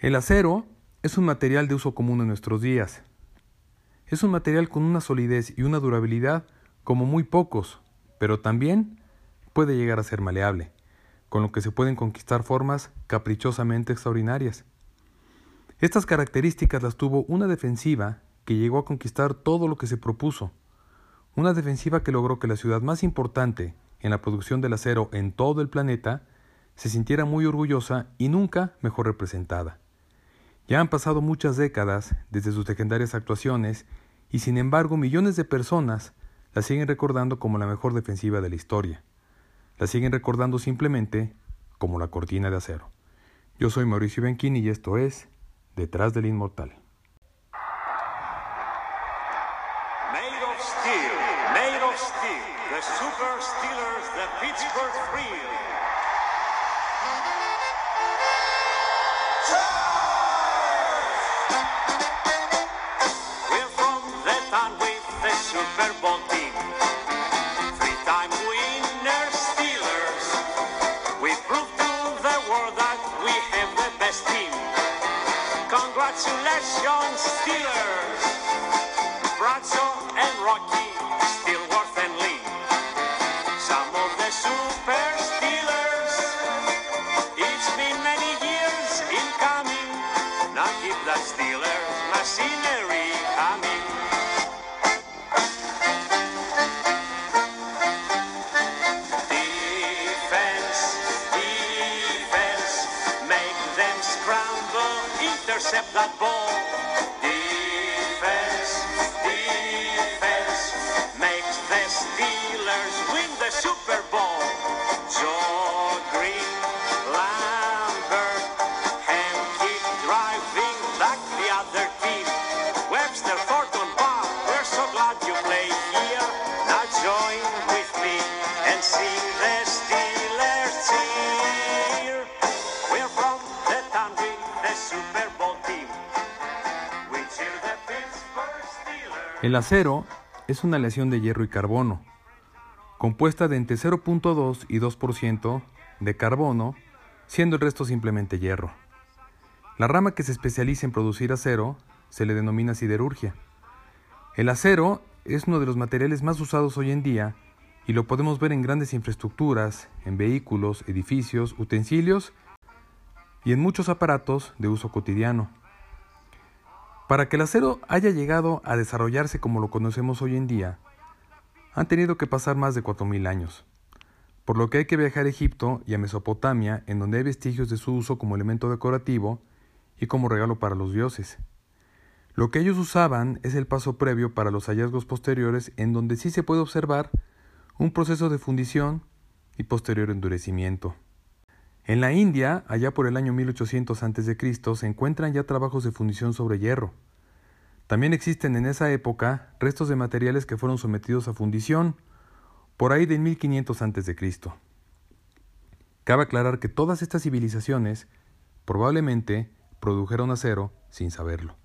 El acero es un material de uso común en nuestros días. Es un material con una solidez y una durabilidad como muy pocos, pero también puede llegar a ser maleable, con lo que se pueden conquistar formas caprichosamente extraordinarias. Estas características las tuvo una defensiva que llegó a conquistar todo lo que se propuso, una defensiva que logró que la ciudad más importante en la producción del acero en todo el planeta se sintiera muy orgullosa y nunca mejor representada. Ya han pasado muchas décadas desde sus legendarias actuaciones y sin embargo millones de personas la siguen recordando como la mejor defensiva de la historia. La siguen recordando simplemente como la cortina de acero. Yo soy Mauricio Bianchini y esto es Detrás del Inmortal. Made of steel, made of steel, the Super Steelers, the Pittsburgh. Super team. Three-time winner Steelers. We prove to the world that we have the best team. Congratulations, Steelers! Bradshaw and Rocky, black ball. El acero es una aleación de hierro y carbono, compuesta de entre 0.2 y 2% de carbono, siendo el resto simplemente hierro. La rama que se especializa en producir acero se le denomina siderurgia. El acero es uno de los materiales más usados hoy en día y lo podemos ver en grandes infraestructuras, en vehículos, edificios, utensilios y en muchos aparatos de uso cotidiano. Para que el acero haya llegado a desarrollarse como lo conocemos hoy en día, han tenido que pasar más de 4.000 años, por lo que hay que viajar a Egipto y a Mesopotamia, en donde hay vestigios de su uso como elemento decorativo y como regalo para los dioses. Lo que ellos usaban es el paso previo para los hallazgos posteriores, en donde sí se puede observar un proceso de fundición y posterior endurecimiento. En la India, allá por el año 1800 a.C., se encuentran ya trabajos de fundición sobre hierro. También existen en esa época restos de materiales que fueron sometidos a fundición, por ahí de 1500 a.C. Cabe aclarar que todas estas civilizaciones probablemente produjeron acero sin saberlo.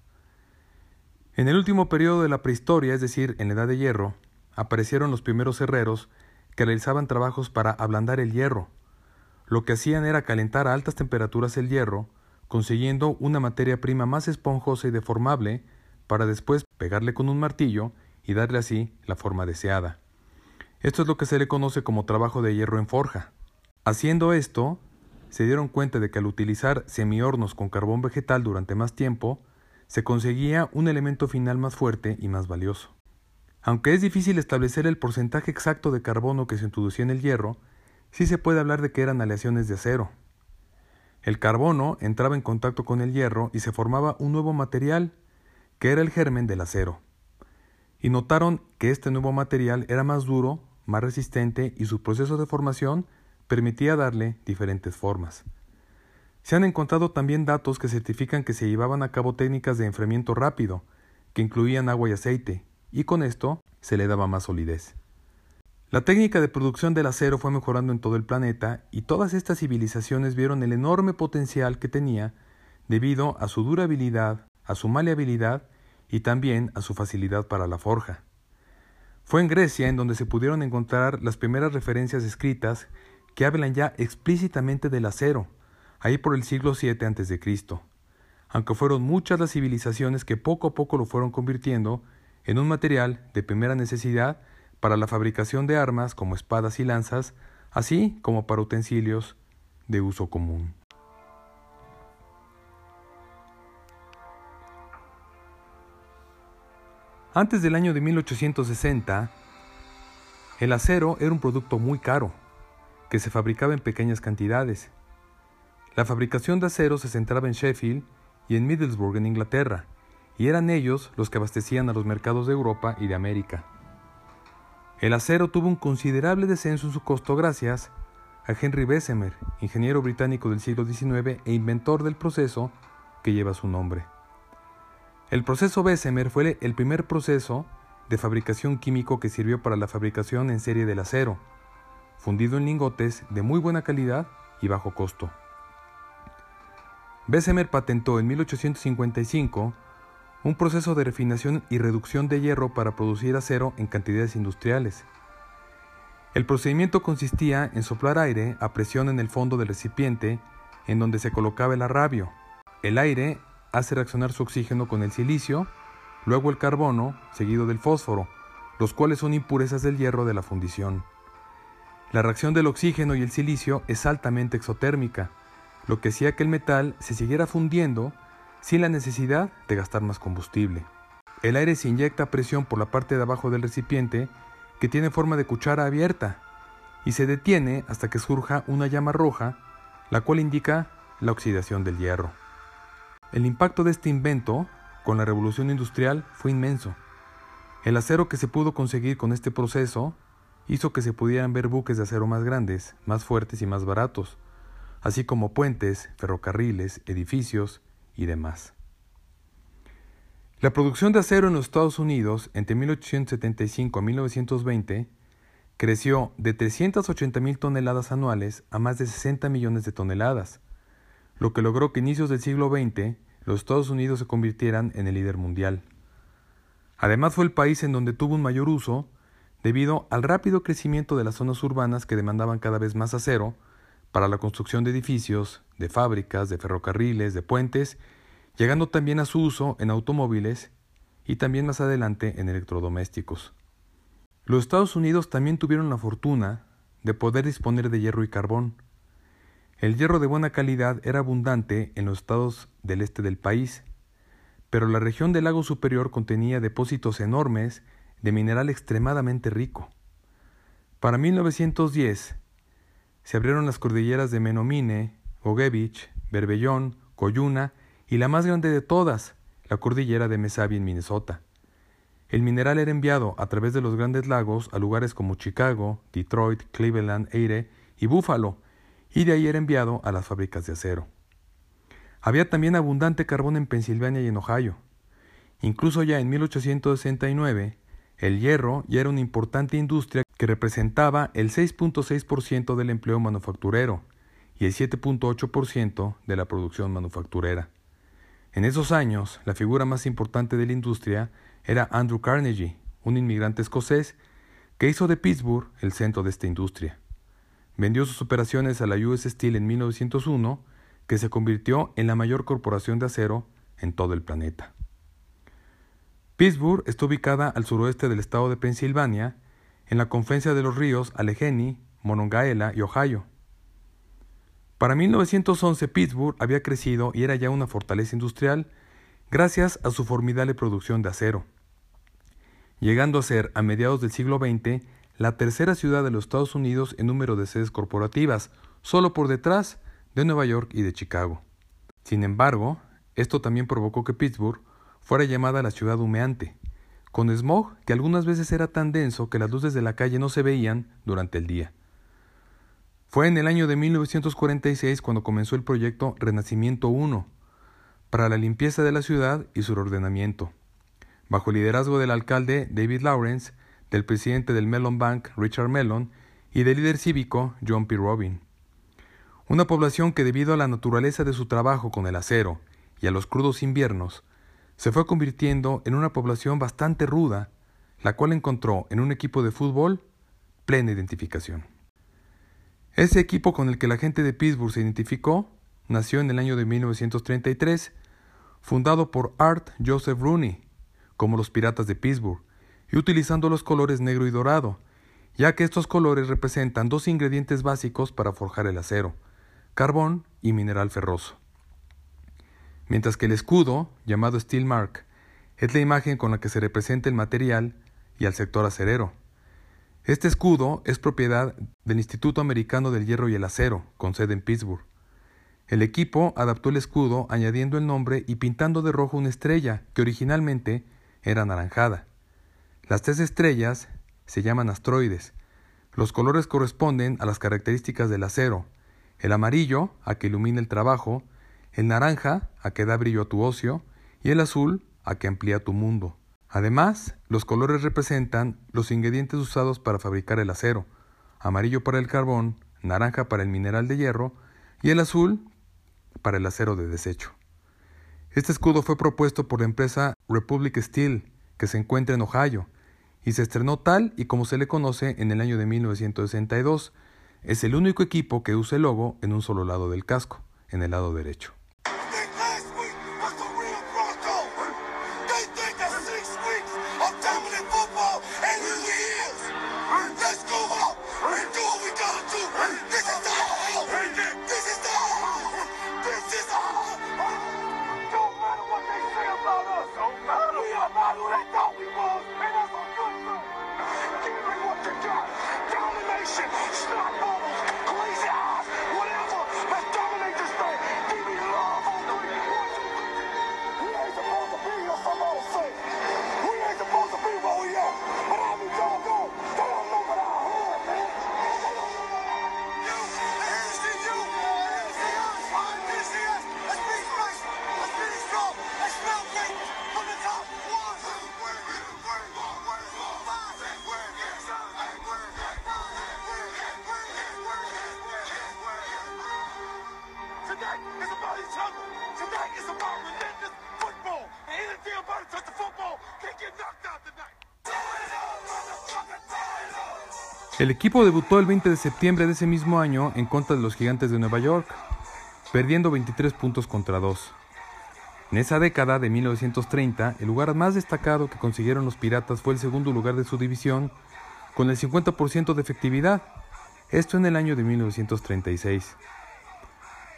En el último periodo de la prehistoria, es decir, en la Edad de Hierro, aparecieron los primeros herreros que realizaban trabajos para ablandar el hierro. Lo que hacían era calentar a altas temperaturas el hierro, consiguiendo una materia prima más esponjosa y deformable para después pegarle con un martillo y darle así la forma deseada. Esto es lo que se le conoce como trabajo de hierro en forja. Haciendo esto, se dieron cuenta de que al utilizar semihornos con carbón vegetal durante más tiempo, se conseguía un elemento final más fuerte y más valioso. Aunque es difícil establecer el porcentaje exacto de carbono que se introducía en el hierro, sí se puede hablar de que eran aleaciones de acero. El carbono entraba en contacto con el hierro y se formaba un nuevo material, que era el germen del acero. Y notaron que este nuevo material era más duro, más resistente y su proceso de formación permitía darle diferentes formas. Se han encontrado también datos que certifican que se llevaban a cabo técnicas de enfriamiento rápido, que incluían agua y aceite, y con esto se le daba más solidez. La técnica de producción del acero fue mejorando en todo el planeta y todas estas civilizaciones vieron el enorme potencial que tenía debido a su durabilidad, a su maleabilidad y también a su facilidad para la forja. Fue en Grecia en donde se pudieron encontrar las primeras referencias escritas que hablan ya explícitamente del acero, ahí por el siglo VII a.C. aunque fueron muchas las civilizaciones que poco a poco lo fueron convirtiendo en un material de primera necesidad para la fabricación de armas como espadas y lanzas, así como para utensilios de uso común. Antes del año de 1860, el acero era un producto muy caro, que se fabricaba en pequeñas cantidades. La fabricación de acero se centraba en Sheffield y en Middlesbrough en Inglaterra, y eran ellos los que abastecían a los mercados de Europa y de América. El acero tuvo un considerable descenso en su costo gracias a Henry Bessemer, ingeniero británico del siglo XIX e inventor del proceso que lleva su nombre. El proceso Bessemer fue el primer proceso de fabricación químico que sirvió para la fabricación en serie del acero, fundido en lingotes de muy buena calidad y bajo costo. Bessemer patentó en 1855 un proceso de refinación y reducción de hierro para producir acero en cantidades industriales. El procedimiento consistía en soplar aire a presión en el fondo del recipiente en donde se colocaba el arrabio. El aire hace reaccionar su oxígeno con el silicio, luego el carbono, seguido del fósforo, los cuales son impurezas del hierro de la fundición. La reacción del oxígeno y el silicio es altamente exotérmica, lo que hacía que el metal se siguiera fundiendo sin la necesidad de gastar más combustible. El aire se inyecta a presión por la parte de abajo del recipiente, que tiene forma de cuchara abierta, y se detiene hasta que surja una llama roja, la cual indica la oxidación del hierro. El impacto de este invento con la revolución industrial fue inmenso. El acero que se pudo conseguir con este proceso hizo que se pudieran ver buques de acero más grandes, más fuertes y más baratos, así como puentes, ferrocarriles, edificios y demás. La producción de acero en los Estados Unidos entre 1875 a 1920 creció de 380 mil toneladas anuales a más de 60 millones de toneladas, lo que logró que a inicios del siglo XX los Estados Unidos se convirtieran en el líder mundial. Además fue el país en donde tuvo un mayor uso debido al rápido crecimiento de las zonas urbanas que demandaban cada vez más acero para la construcción de edificios, de fábricas, de ferrocarriles, de puentes, llegando también a su uso en automóviles y también más adelante en electrodomésticos. Los Estados Unidos también tuvieron la fortuna de poder disponer de hierro y carbón. El hierro de buena calidad era abundante en los estados del este del país, pero la región del lago superior contenía depósitos enormes de mineral extremadamente rico. Para 1910, se abrieron las cordilleras de Menomine, Ogevich, Berbellón, Coyuna y la más grande de todas, la cordillera de Mesabi en Minnesota. El mineral era enviado a través de los grandes lagos a lugares como Chicago, Detroit, Cleveland, Eire y Buffalo, y de ahí era enviado a las fábricas de acero. Había también abundante carbón en Pensilvania y en Ohio. Incluso ya en 1869, el hierro ya era una importante industria que representaba el 6.6% del empleo manufacturero y el 7.8% de la producción manufacturera. En esos años, la figura más importante de la industria era Andrew Carnegie, un inmigrante escocés que hizo de Pittsburgh el centro de esta industria. Vendió sus operaciones a la US Steel en 1901, que se convirtió en la mayor corporación de acero en todo el planeta. Pittsburgh está ubicada al suroeste del estado de Pensilvania en la confluencia de los ríos Allegheny, Monongahela y Ohio. Para 1911 Pittsburgh había crecido y era ya una fortaleza industrial gracias a su formidable producción de acero, llegando a ser a mediados del siglo XX la tercera ciudad de los Estados Unidos en número de sedes corporativas, solo por detrás de Nueva York y de Chicago. Sin embargo, esto también provocó que Pittsburgh fuera llamada la ciudad humeante, con smog que algunas veces era tan denso que las luces de la calle no se veían durante el día. Fue en el año de 1946 cuando comenzó el proyecto Renacimiento 1 para la limpieza de la ciudad y su ordenamiento, bajo el liderazgo del alcalde David Lawrence, del presidente del Mellon Bank Richard Mellon y del líder cívico John P. Robin. Una población que debido a la naturaleza de su trabajo con el acero y a los crudos inviernos se fue convirtiendo en una población bastante ruda, la cual encontró en un equipo de fútbol plena identificación. Ese equipo con el que la gente de Pittsburgh se identificó nació en el año de 1933, fundado por Art Joseph Rooney, como los Piratas de Pittsburgh, y utilizando los colores negro y dorado, ya que estos colores representan dos ingredientes básicos para forjar el acero, carbón y mineral ferroso. Mientras que el escudo, llamado Steel Mark, es la imagen con la que se representa el material y al sector acerero. Este escudo es propiedad del Instituto Americano del Hierro y el Acero, con sede en Pittsburgh. El equipo adaptó el escudo añadiendo el nombre y pintando de rojo una estrella que originalmente era anaranjada. Las tres estrellas se llaman asteroides. Los colores corresponden a las características del acero. El amarillo, a que ilumina el trabajo, el naranja, a que da brillo a tu ocio, y el azul, a que amplía tu mundo. Además, los colores representan los ingredientes usados para fabricar el acero, amarillo para el carbón, naranja para el mineral de hierro y el azul para el acero de desecho. Este escudo fue propuesto por la empresa Republic Steel, que se encuentra en Ohio, y se estrenó tal y como se le conoce en el año de 1962. Es el único equipo que usa el logo en un solo lado del casco, en el lado derecho. El equipo debutó el 20 de septiembre de ese mismo año en contra de los Gigantes de Nueva York, perdiendo 23 puntos contra 2. En esa década de 1930, el lugar más destacado que consiguieron los Piratas fue el segundo lugar de su división, con el 50% de efectividad, esto en el año de 1936.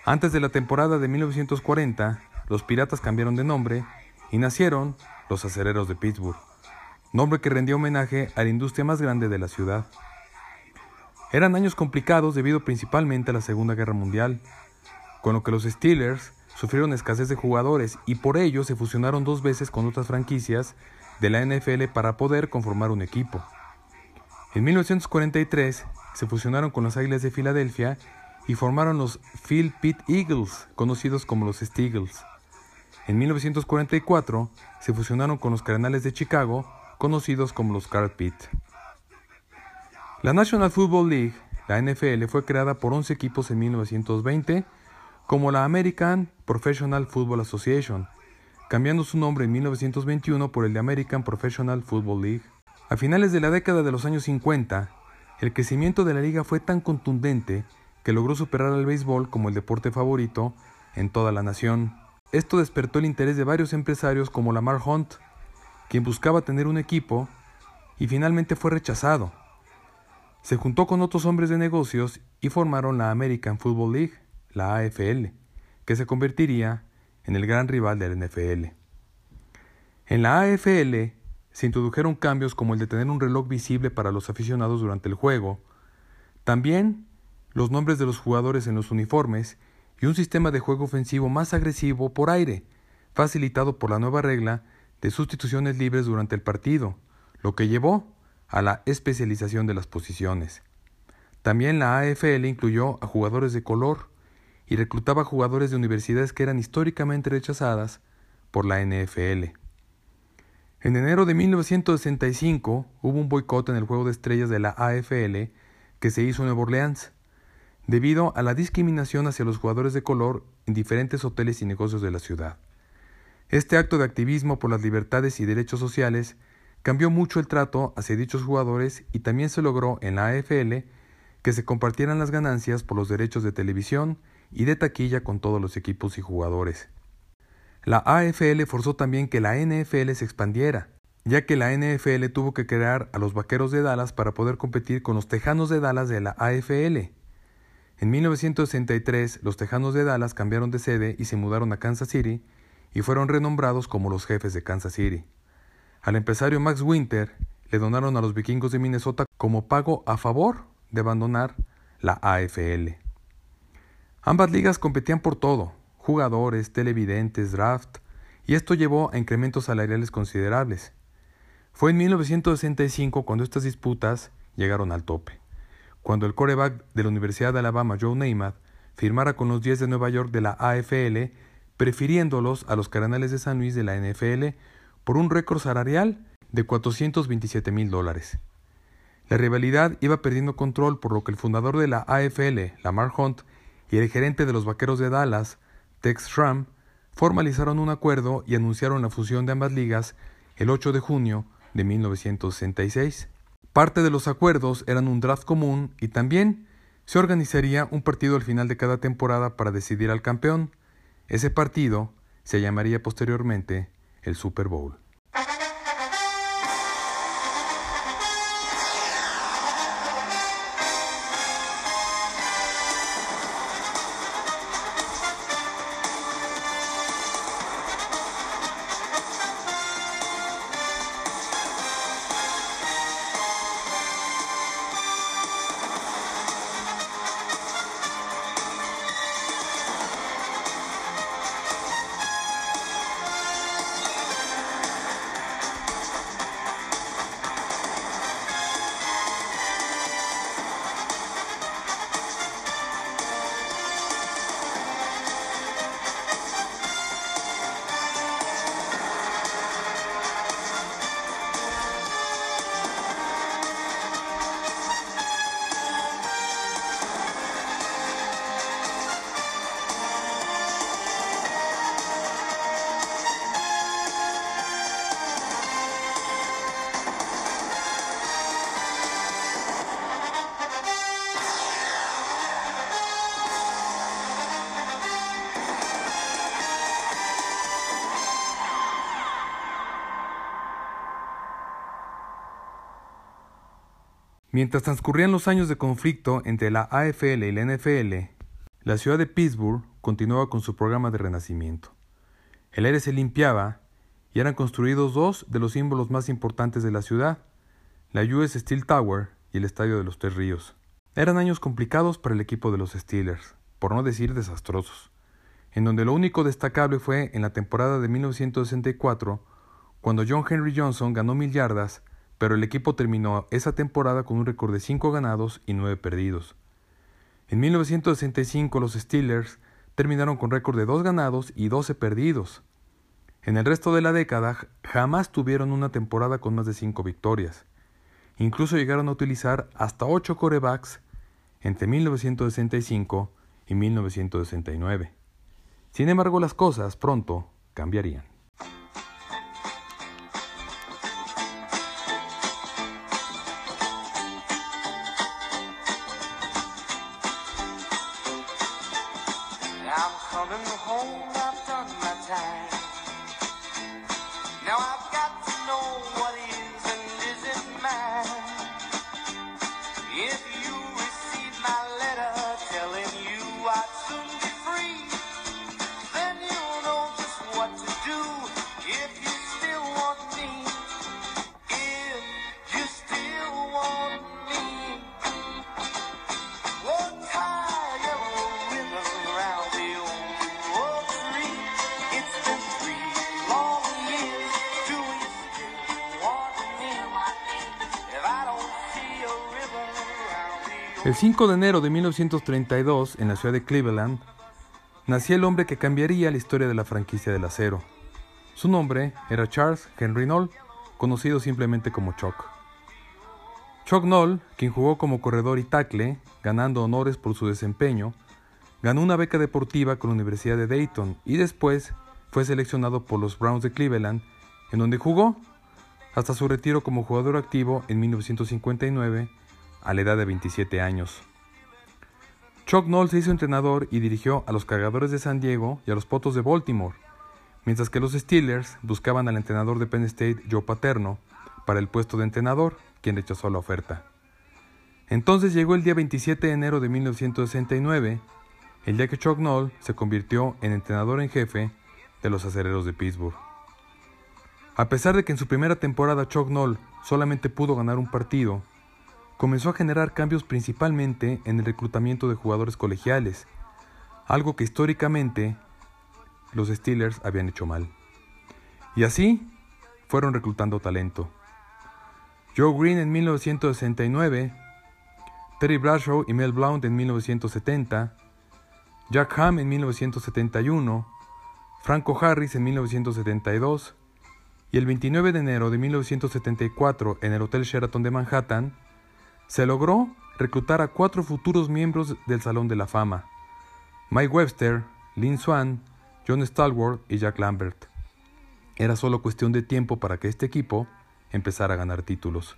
Antes de la temporada de 1940, los Piratas cambiaron de nombre y nacieron los Acereros de Pittsburgh, nombre que rendía homenaje a la industria más grande de la ciudad. Eran años complicados debido principalmente a la Segunda Guerra Mundial, con lo que los Steelers sufrieron escasez de jugadores y por ello se fusionaron dos veces con otras franquicias de la NFL para poder conformar un equipo. En 1943 se fusionaron con las Águilas de Filadelfia y formaron los Phil Pitt Eagles, conocidos como los Steagles. En 1944 se fusionaron con los Cardenales de Chicago, conocidos como los Carl Pitt. La National Football League, la NFL, fue creada por 11 equipos en 1920 como la American Professional Football Association, cambiando su nombre en 1921 por el de American Professional Football League. A finales de la década de los años 50, el crecimiento de la liga fue tan contundente que logró superar al béisbol como el deporte favorito en toda la nación. Esto despertó el interés de varios empresarios como Lamar Hunt, quien buscaba tener un equipo y finalmente fue rechazado. Se juntó con otros hombres de negocios y formaron la American Football League, la AFL, que se convertiría en el gran rival del NFL. En la AFL se introdujeron cambios como el de tener un reloj visible para los aficionados durante el juego, también los nombres de los jugadores en los uniformes y un sistema de juego ofensivo más agresivo por aire, facilitado por la nueva regla de sustituciones libres durante el partido, lo que llevó a la especialización de las posiciones. También la AFL incluyó a jugadores de color y reclutaba jugadores de universidades que eran históricamente rechazadas por la NFL. En enero de 1965 hubo un boicot en el juego de estrellas de la AFL que se hizo en Nueva Orleans, debido a la discriminación hacia los jugadores de color en diferentes hoteles y negocios de la ciudad. Este acto de activismo por las libertades y derechos sociales cambió mucho el trato hacia dichos jugadores y también se logró en la AFL que se compartieran las ganancias por los derechos de televisión y de taquilla con todos los equipos y jugadores. La AFL forzó también que la NFL se expandiera, ya que la NFL tuvo que crear a los Vaqueros de Dallas para poder competir con los Tejanos de Dallas de la AFL. En 1963, los Tejanos de Dallas cambiaron de sede y se mudaron a Kansas City y fueron renombrados como los jefes de Kansas City. Al empresario Max Winter le donaron a los vikingos de Minnesota como pago a favor de abandonar la AFL. Ambas ligas competían por todo, jugadores, televidentes, draft, y esto llevó a incrementos salariales considerables. Fue en 1965 cuando estas disputas llegaron al tope, cuando el coreback de la Universidad de Alabama, Joe Namath, firmara con los 10 de Nueva York de la AFL, prefiriéndolos a los Cardenales de San Luis de la NFL por un récord salarial de 427 mil dólares. La rivalidad iba perdiendo control por lo que el fundador de la AFL, Lamar Hunt, y el gerente de los Vaqueros de Dallas, Tex Schramm, formalizaron un acuerdo y anunciaron la fusión de ambas ligas el 8 de junio de 1966. Parte de los acuerdos eran un draft común y también se organizaría un partido al final de cada temporada para decidir al campeón. Ese partido se llamaría posteriormente el Super Bowl. Mientras transcurrían los años de conflicto entre la AFL y la NFL, la ciudad de Pittsburgh continuaba con su programa de renacimiento. El aire se limpiaba y eran construidos dos de los símbolos más importantes de la ciudad, la US Steel Tower y el Estadio de los Tres Ríos. Eran años complicados para el equipo de los Steelers, por no decir desastrosos, en donde lo único destacable fue en la temporada de 1964, cuando John Henry Johnson ganó mil yardas pero el equipo terminó esa temporada con un récord de 5 ganados y 9 perdidos. En 1965 los Steelers terminaron con récord de 2 ganados y 12 perdidos. En el resto de la década jamás tuvieron una temporada con más de 5 victorias. Incluso llegaron a utilizar hasta 8 corebacks entre 1965 y 1969. Sin embargo, las cosas pronto cambiarían. El 5 de enero de 1932, en la ciudad de Cleveland, nacía el hombre que cambiaría la historia de la franquicia del acero. Su nombre era Charles Henry Knoll, conocido simplemente como Chuck. Chuck Knoll, quien jugó como corredor y tackle, ganando honores por su desempeño, ganó una beca deportiva con la Universidad de Dayton y después fue seleccionado por los Browns de Cleveland, en donde jugó hasta su retiro como jugador activo en 1959 a la edad de 27 años. Chuck Noll se hizo entrenador y dirigió a los Cargadores de San Diego y a los Potos de Baltimore, mientras que los Steelers buscaban al entrenador de Penn State, Joe Paterno, para el puesto de entrenador, quien rechazó la oferta. Entonces llegó el día 27 de enero de 1969, el día que Chuck Noll se convirtió en entrenador en jefe de los acereros de Pittsburgh. A pesar de que en su primera temporada Chuck Noll solamente pudo ganar un partido, comenzó a generar cambios principalmente en el reclutamiento de jugadores colegiales, algo que históricamente los Steelers habían hecho mal. Y así fueron reclutando talento. Joe Green en 1969, Terry Bradshaw y Mel Blount en 1970, Jack Ham en 1971, Franco Harris en 1972 y el 29 de enero de 1974 en el Hotel Sheraton de Manhattan, se logró reclutar a cuatro futuros miembros del Salón de la Fama, Mike Webster, Lynn Swan, John Stallworth y Jack Lambert. Era solo cuestión de tiempo para que este equipo empezara a ganar títulos.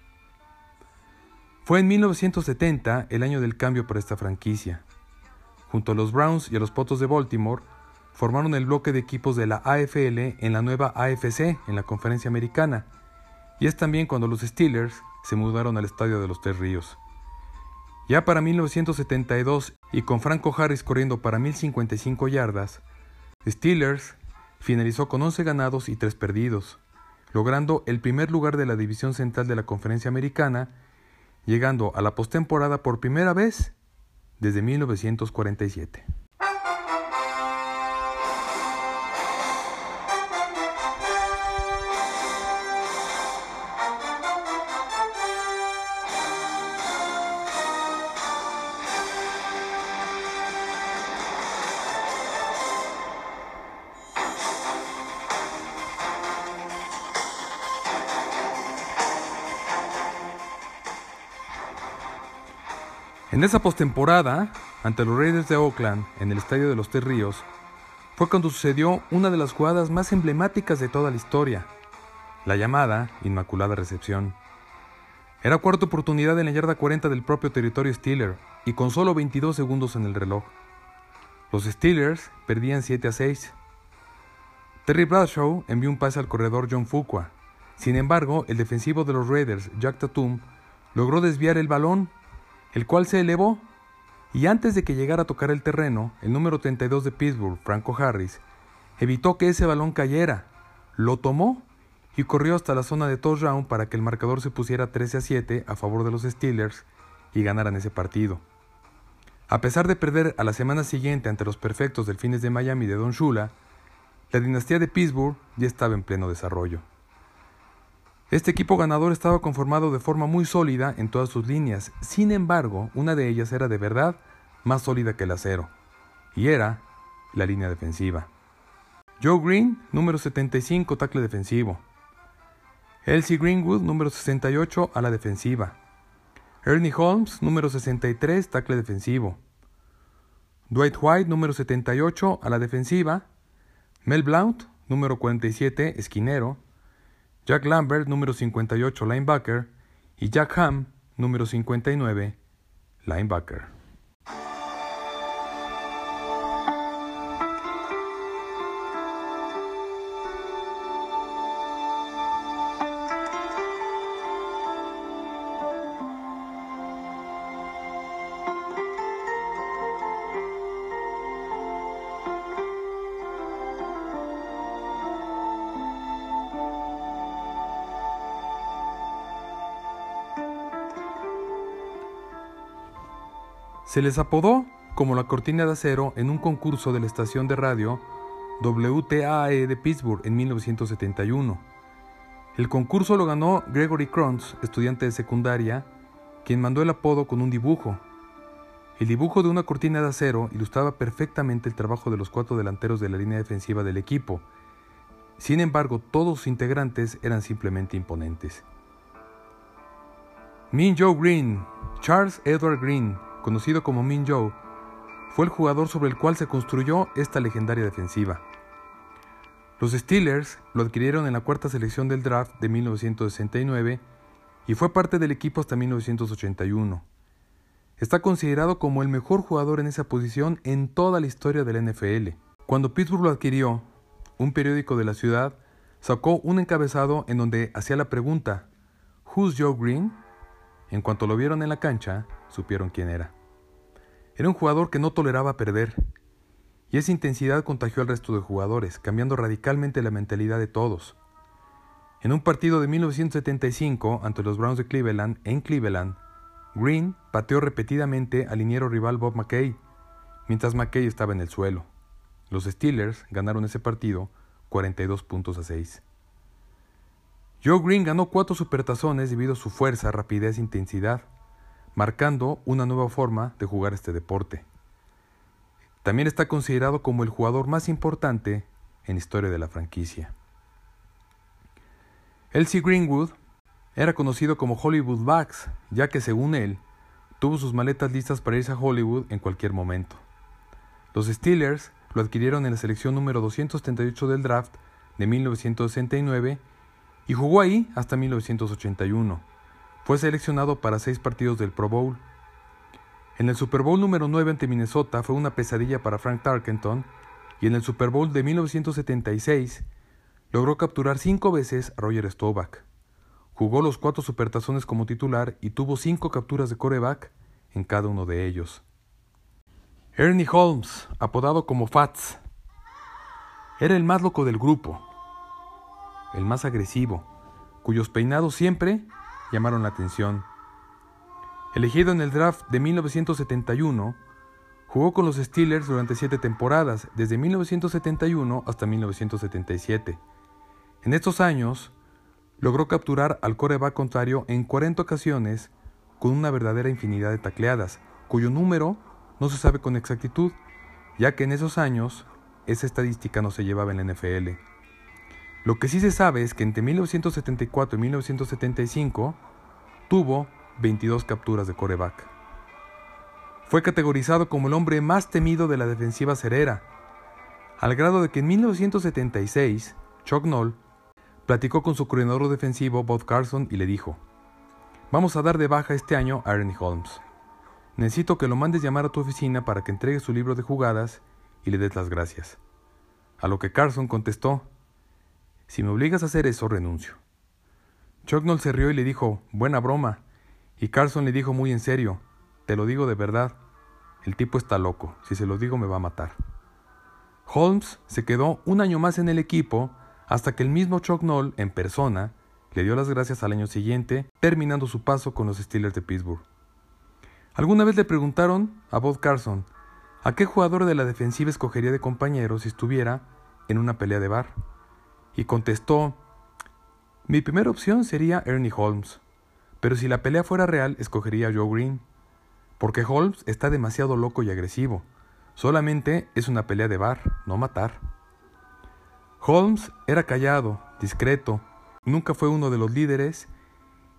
Fue en 1970 el año del cambio para esta franquicia. Junto a los Browns y a los Potos de Baltimore, formaron el bloque de equipos de la AFL en la nueva AFC en la conferencia americana, y es también cuando los Steelers se mudaron al estadio de los Tres Ríos. Ya para 1972, y con Franco Harris corriendo para 1055 yardas, Steelers finalizó con 11 ganados y 3 perdidos, logrando el primer lugar de la división central de la conferencia americana, llegando a la postemporada por primera vez desde 1947. Esa postemporada, ante los Raiders de Oakland, en el Estadio de los Tres Ríos, fue cuando sucedió una de las jugadas más emblemáticas de toda la historia, la llamada Inmaculada Recepción. Era cuarta oportunidad en la yarda 40 del propio territorio Steeler y con solo 22 segundos en el reloj. Los Steelers perdían 7 a 6. Terry Bradshaw envió un pase al corredor John Fuqua. Sin embargo, el defensivo de los Raiders, Jack Tatum, logró desviar el balón el cual se elevó, y antes de que llegara a tocar el terreno, el número 32 de Pittsburgh, Franco Harris, evitó que ese balón cayera, lo tomó y corrió hasta la zona de touchdown para que el marcador se pusiera 13 a 7 a favor de los Steelers y ganaran ese partido. A pesar de perder a la semana siguiente ante los perfectos delfines de Miami de Don Shula, la dinastía de Pittsburgh ya estaba en pleno desarrollo. Este equipo ganador estaba conformado de forma muy sólida en todas sus líneas, sin embargo, una de ellas era de verdad más sólida que el acero, y era la línea defensiva. Joe Green, número 75, tackle defensivo. Elsie Greenwood, número 68, a la defensiva. Ernie Holmes, número 63, tackle defensivo. Dwight White, número 78, a la defensiva. Mel Blount, número 47, esquinero. Jack Lambert, número 58, linebacker, y Jack Ham, número 59, linebacker. Se les apodó como la cortina de acero en un concurso de la estación de radio WTAE de Pittsburgh en 1971. El concurso lo ganó Gregory Kronz, estudiante de secundaria, quien mandó el apodo con un dibujo. El dibujo de una cortina de acero ilustraba perfectamente el trabajo de los cuatro delanteros de la línea defensiva del equipo. Sin embargo, todos sus integrantes eran simplemente imponentes. Mean Joe Green, Charles Edward Green, conocido como Min Joe, fue el jugador sobre el cual se construyó esta legendaria defensiva. Los Steelers lo adquirieron en la cuarta selección del draft de 1969 y fue parte del equipo hasta 1981. Está considerado como el mejor jugador en esa posición en toda la historia del NFL. Cuando Pittsburgh lo adquirió, un periódico de la ciudad sacó un encabezado en donde hacía la pregunta ¿Who's Joe Green? En cuanto lo vieron en la cancha, supieron quién era. Era un jugador que no toleraba perder, y esa intensidad contagió al resto de jugadores, cambiando radicalmente la mentalidad de todos. En un partido de 1975 ante los Browns de Cleveland, en Cleveland, Green pateó repetidamente al liniero rival Bob McKay, mientras McKay estaba en el suelo. Los Steelers ganaron ese partido 42 puntos a 6. Joe Green ganó cuatro supertazones debido a su fuerza, rapidez e intensidad, marcando una nueva forma de jugar este deporte. También está considerado como el jugador más importante en la historia de la franquicia. Elsie Greenwood era conocido como Hollywood Bucks, ya que según él, tuvo sus maletas listas para irse a Hollywood en cualquier momento. Los Steelers lo adquirieron en la selección número 238 del draft de 1969 y jugó ahí hasta 1981. Fue seleccionado para seis partidos del Pro Bowl. En el Super Bowl número 9 ante Minnesota fue una pesadilla para Frank Tarkenton y en el Super Bowl de 1976 logró capturar cinco veces a Roger Staubach. Jugó los cuatro supertazones como titular y tuvo cinco capturas de coreback en cada uno de ellos. Ernie Holmes, apodado como Fats, era el más loco del grupo, el más agresivo, cuyos peinados siempre llamaron la atención. Elegido en el draft de 1971, jugó con los Steelers durante siete temporadas, desde 1971 hasta 1977. En estos años, logró capturar al coreback contrario en 40 ocasiones con una verdadera infinidad de tacleadas, cuyo número no se sabe con exactitud, ya que en esos años esa estadística no se llevaba en la NFL. Lo que sí se sabe es que entre 1974 y 1975 tuvo 22 capturas de coreback. Fue categorizado como el hombre más temido de la defensiva cerera, al grado de que en 1976 Chuck Noll Platicó con su coordinador defensivo Bob Carson y le dijo, Vamos a dar de baja este año a Ernie Holmes. Necesito que lo mandes llamar a tu oficina para que entregue su libro de jugadas y le des las gracias. A lo que Carson contestó, Si me obligas a hacer eso, renuncio. Chuck Noll se rió y le dijo, Buena broma. Y Carson le dijo muy en serio, Te lo digo de verdad, el tipo está loco, si se lo digo me va a matar. Holmes se quedó un año más en el equipo hasta que el mismo Chuck Noll, en persona, le dio las gracias al año siguiente, terminando su paso con los Steelers de Pittsburgh. Alguna vez le preguntaron a Bob Carson a qué jugador de la defensiva escogería de compañero si estuviera en una pelea de bar. Y contestó, mi primera opción sería Ernie Holmes, pero si la pelea fuera real escogería a Joe Green, porque Holmes está demasiado loco y agresivo. Solamente es una pelea de bar, no matar. Holmes era callado, discreto, nunca fue uno de los líderes,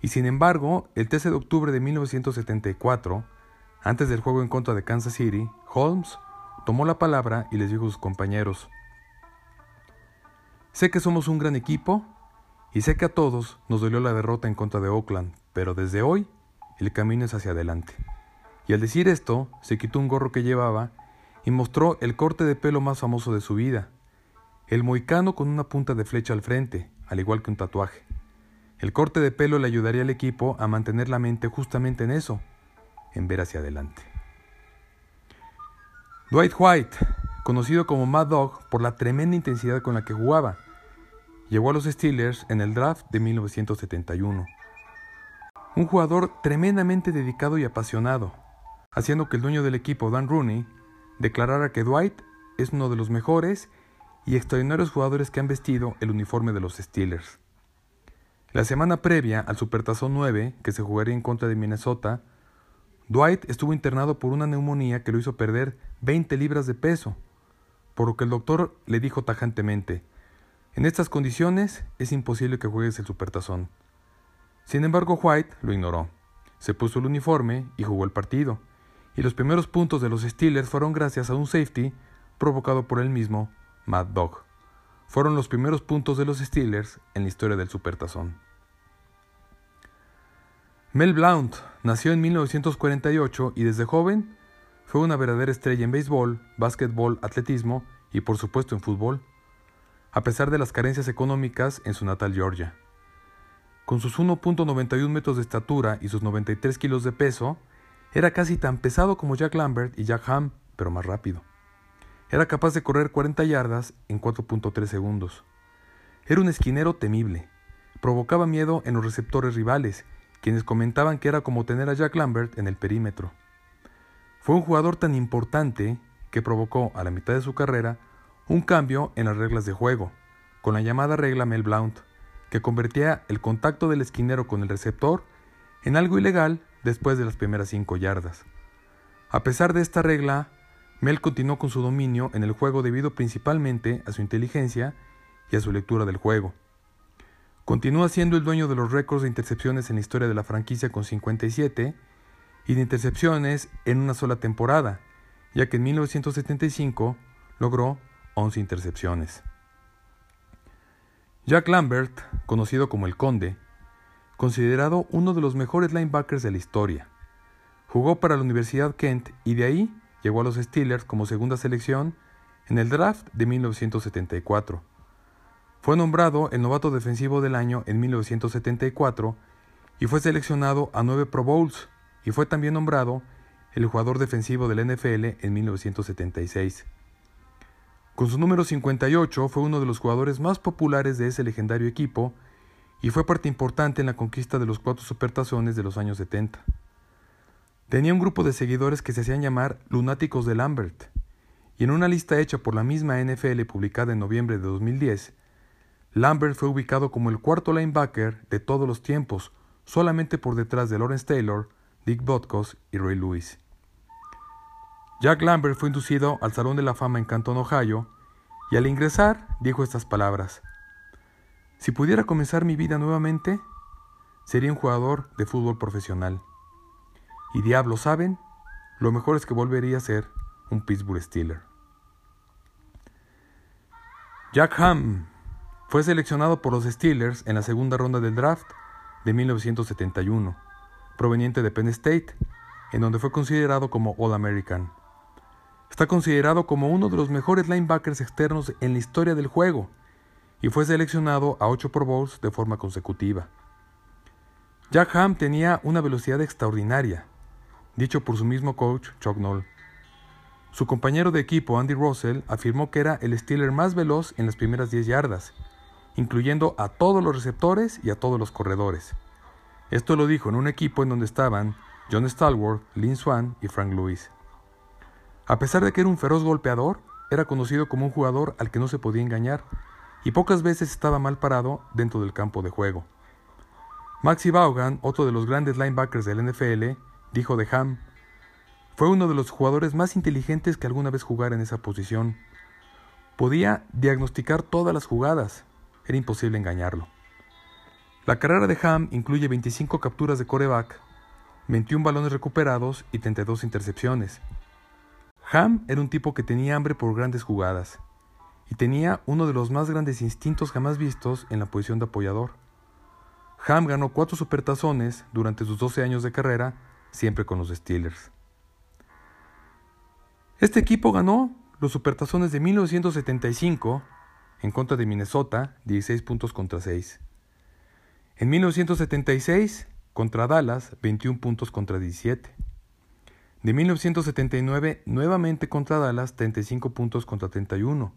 y sin embargo, el 13 de octubre de 1974, antes del juego en contra de Kansas City, Holmes tomó la palabra y les dijo a sus compañeros, Sé que somos un gran equipo y sé que a todos nos dolió la derrota en contra de Oakland, pero desde hoy el camino es hacia adelante. Y al decir esto, se quitó un gorro que llevaba y mostró el corte de pelo más famoso de su vida, el moicano con una punta de flecha al frente, al igual que un tatuaje. El corte de pelo le ayudaría al equipo a mantener la mente justamente en eso, en ver hacia adelante. Dwight White, conocido como Mad Dog por la tremenda intensidad con la que jugaba, llegó a los Steelers en el draft de 1971. Un jugador tremendamente dedicado y apasionado, haciendo que el dueño del equipo, Dan Rooney, declarara que Dwight es uno de los mejores y extraordinarios jugadores que han vestido el uniforme de los Steelers. La semana previa al Supertazón 9, que se jugaría en contra de Minnesota, Dwight estuvo internado por una neumonía que lo hizo perder 20 libras de peso, por lo que el doctor le dijo tajantemente, en estas condiciones es imposible que juegues el Supertazón. Sin embargo, White lo ignoró. Se puso el uniforme y jugó el partido, y los primeros puntos de los Steelers fueron gracias a un safety provocado por él mismo Mad Dog. Fueron los primeros puntos de los Steelers en la historia del Supertazón. Mel Blount nació en 1948 y desde joven fue una verdadera estrella en béisbol, básquetbol, atletismo y por supuesto en fútbol. a pesar de las carencias económicas en su natal Georgia. Con sus 1.91 metros de estatura y sus 93 kilos de peso, era casi tan pesado como Jack Lambert y Jack Ham, pero más rápido. Era capaz de correr 40 yardas en 4.3 segundos. Era un esquinero temible. Provocaba miedo en los receptores rivales, quienes comentaban que era como tener a Jack Lambert en el perímetro. Fue un jugador tan importante que provocó a la mitad de su carrera un cambio en las reglas de juego, con la llamada regla Mel Blount, que convertía el contacto del esquinero con el receptor en algo ilegal después de las primeras cinco yardas. A pesar de esta regla, Mel continuó con su dominio en el juego debido principalmente a su inteligencia y a su lectura del juego. Continúa siendo el dueño de los récords de intercepciones en la historia de la franquicia con 57 y de intercepciones en una sola temporada, ya que en 1975 logró 11 intercepciones. Jack Lambert, conocido como el Conde, considerado uno de los mejores linebackers de la historia. Jugó para la Universidad Kent y de ahí llegó a los Steelers como segunda selección en el draft de 1974. Fue nombrado el novato defensivo del año en 1974 y fue seleccionado a nueve Pro Bowls y fue también nombrado el jugador defensivo del NFL en 1976. Con su número 58 fue uno de los jugadores más populares de ese legendario equipo y fue parte importante en la conquista de los cuatro supertazones de los años 70. Tenía un grupo de seguidores que se hacían llamar Lunáticos de Lambert, y en una lista hecha por la misma NFL publicada en noviembre de 2010, Lambert fue ubicado como el cuarto linebacker de todos los tiempos, solamente por detrás de Lawrence Taylor, Dick Butkus y Ray Lewis. Jack Lambert fue inducido al Salón de la Fama en Canton, Ohio, y al ingresar dijo estas palabras. Si pudiera comenzar mi vida nuevamente, sería un jugador de fútbol profesional. Y diablos saben, lo mejor es que volvería a ser un Pittsburgh Steeler. Jack Ham fue seleccionado por los Steelers en la segunda ronda del draft de 1971, proveniente de Penn State, en donde fue considerado como All American. Está considerado como uno de los mejores linebackers externos en la historia del juego y fue seleccionado a 8 Pro Bowls de forma consecutiva. Jack Ham tenía una velocidad extraordinaria, dicho por su mismo coach Chuck Noll. Su compañero de equipo Andy Russell afirmó que era el Steeler más veloz en las primeras 10 yardas, incluyendo a todos los receptores y a todos los corredores. Esto lo dijo en un equipo en donde estaban John Stallworth, Lynn Swan y Frank Lewis. A pesar de que era un feroz golpeador, era conocido como un jugador al que no se podía engañar y pocas veces estaba mal parado dentro del campo de juego. Maxi Vaughan, otro de los grandes linebackers del NFL, dijo de Ham, fue uno de los jugadores más inteligentes que alguna vez jugara en esa posición. Podía diagnosticar todas las jugadas, era imposible engañarlo. La carrera de Ham incluye 25 capturas de coreback, 21 balones recuperados y 32 intercepciones, Ham era un tipo que tenía hambre por grandes jugadas y tenía uno de los más grandes instintos jamás vistos en la posición de apoyador. Ham ganó cuatro supertazones durante sus 12 años de carrera, siempre con los Steelers. Este equipo ganó los supertazones de 1975 en contra de Minnesota, 16 puntos contra 6. En 1976 contra Dallas, 21 puntos contra 17. De 1979 nuevamente contra Dallas 35 puntos contra 31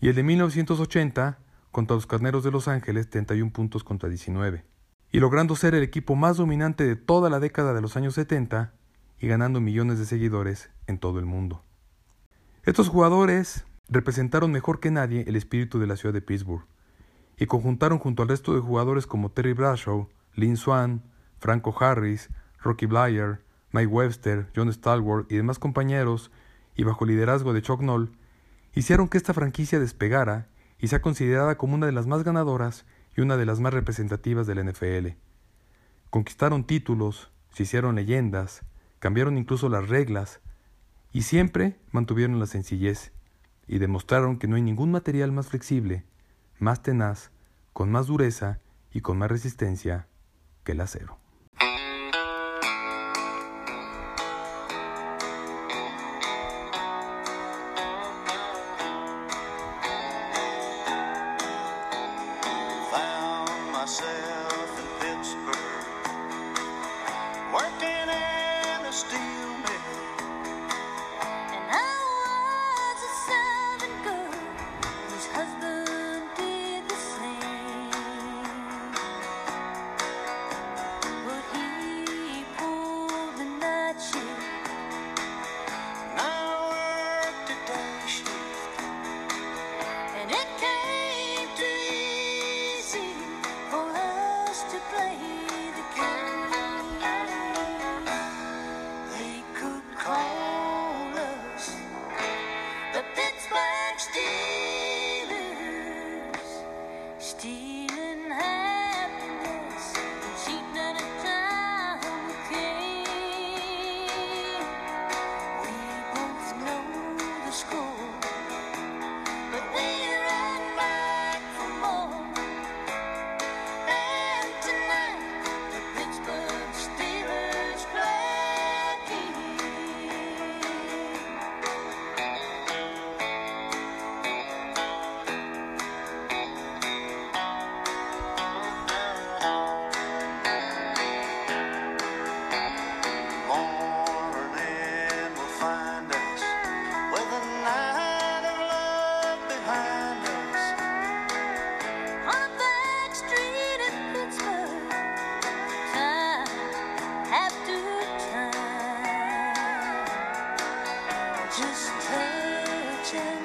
y el de 1980 contra los Carneros de Los Ángeles 31 puntos contra 19 y logrando ser el equipo más dominante de toda la década de los años 70 y ganando millones de seguidores en todo el mundo. Estos jugadores representaron mejor que nadie el espíritu de la ciudad de Pittsburgh y conjuntaron junto al resto de jugadores como Terry Bradshaw, Lynn Swan, Franco Harris, Rocky Blyer, Mike Webster, John Stallworth y demás compañeros, y bajo liderazgo de Chuck Noll, hicieron que esta franquicia despegara y sea considerada como una de las más ganadoras y una de las más representativas del NFL. Conquistaron títulos, se hicieron leyendas, cambiaron incluso las reglas, y siempre mantuvieron la sencillez, y demostraron que no hay ningún material más flexible, más tenaz, con más dureza y con más resistencia que el acero. just touching.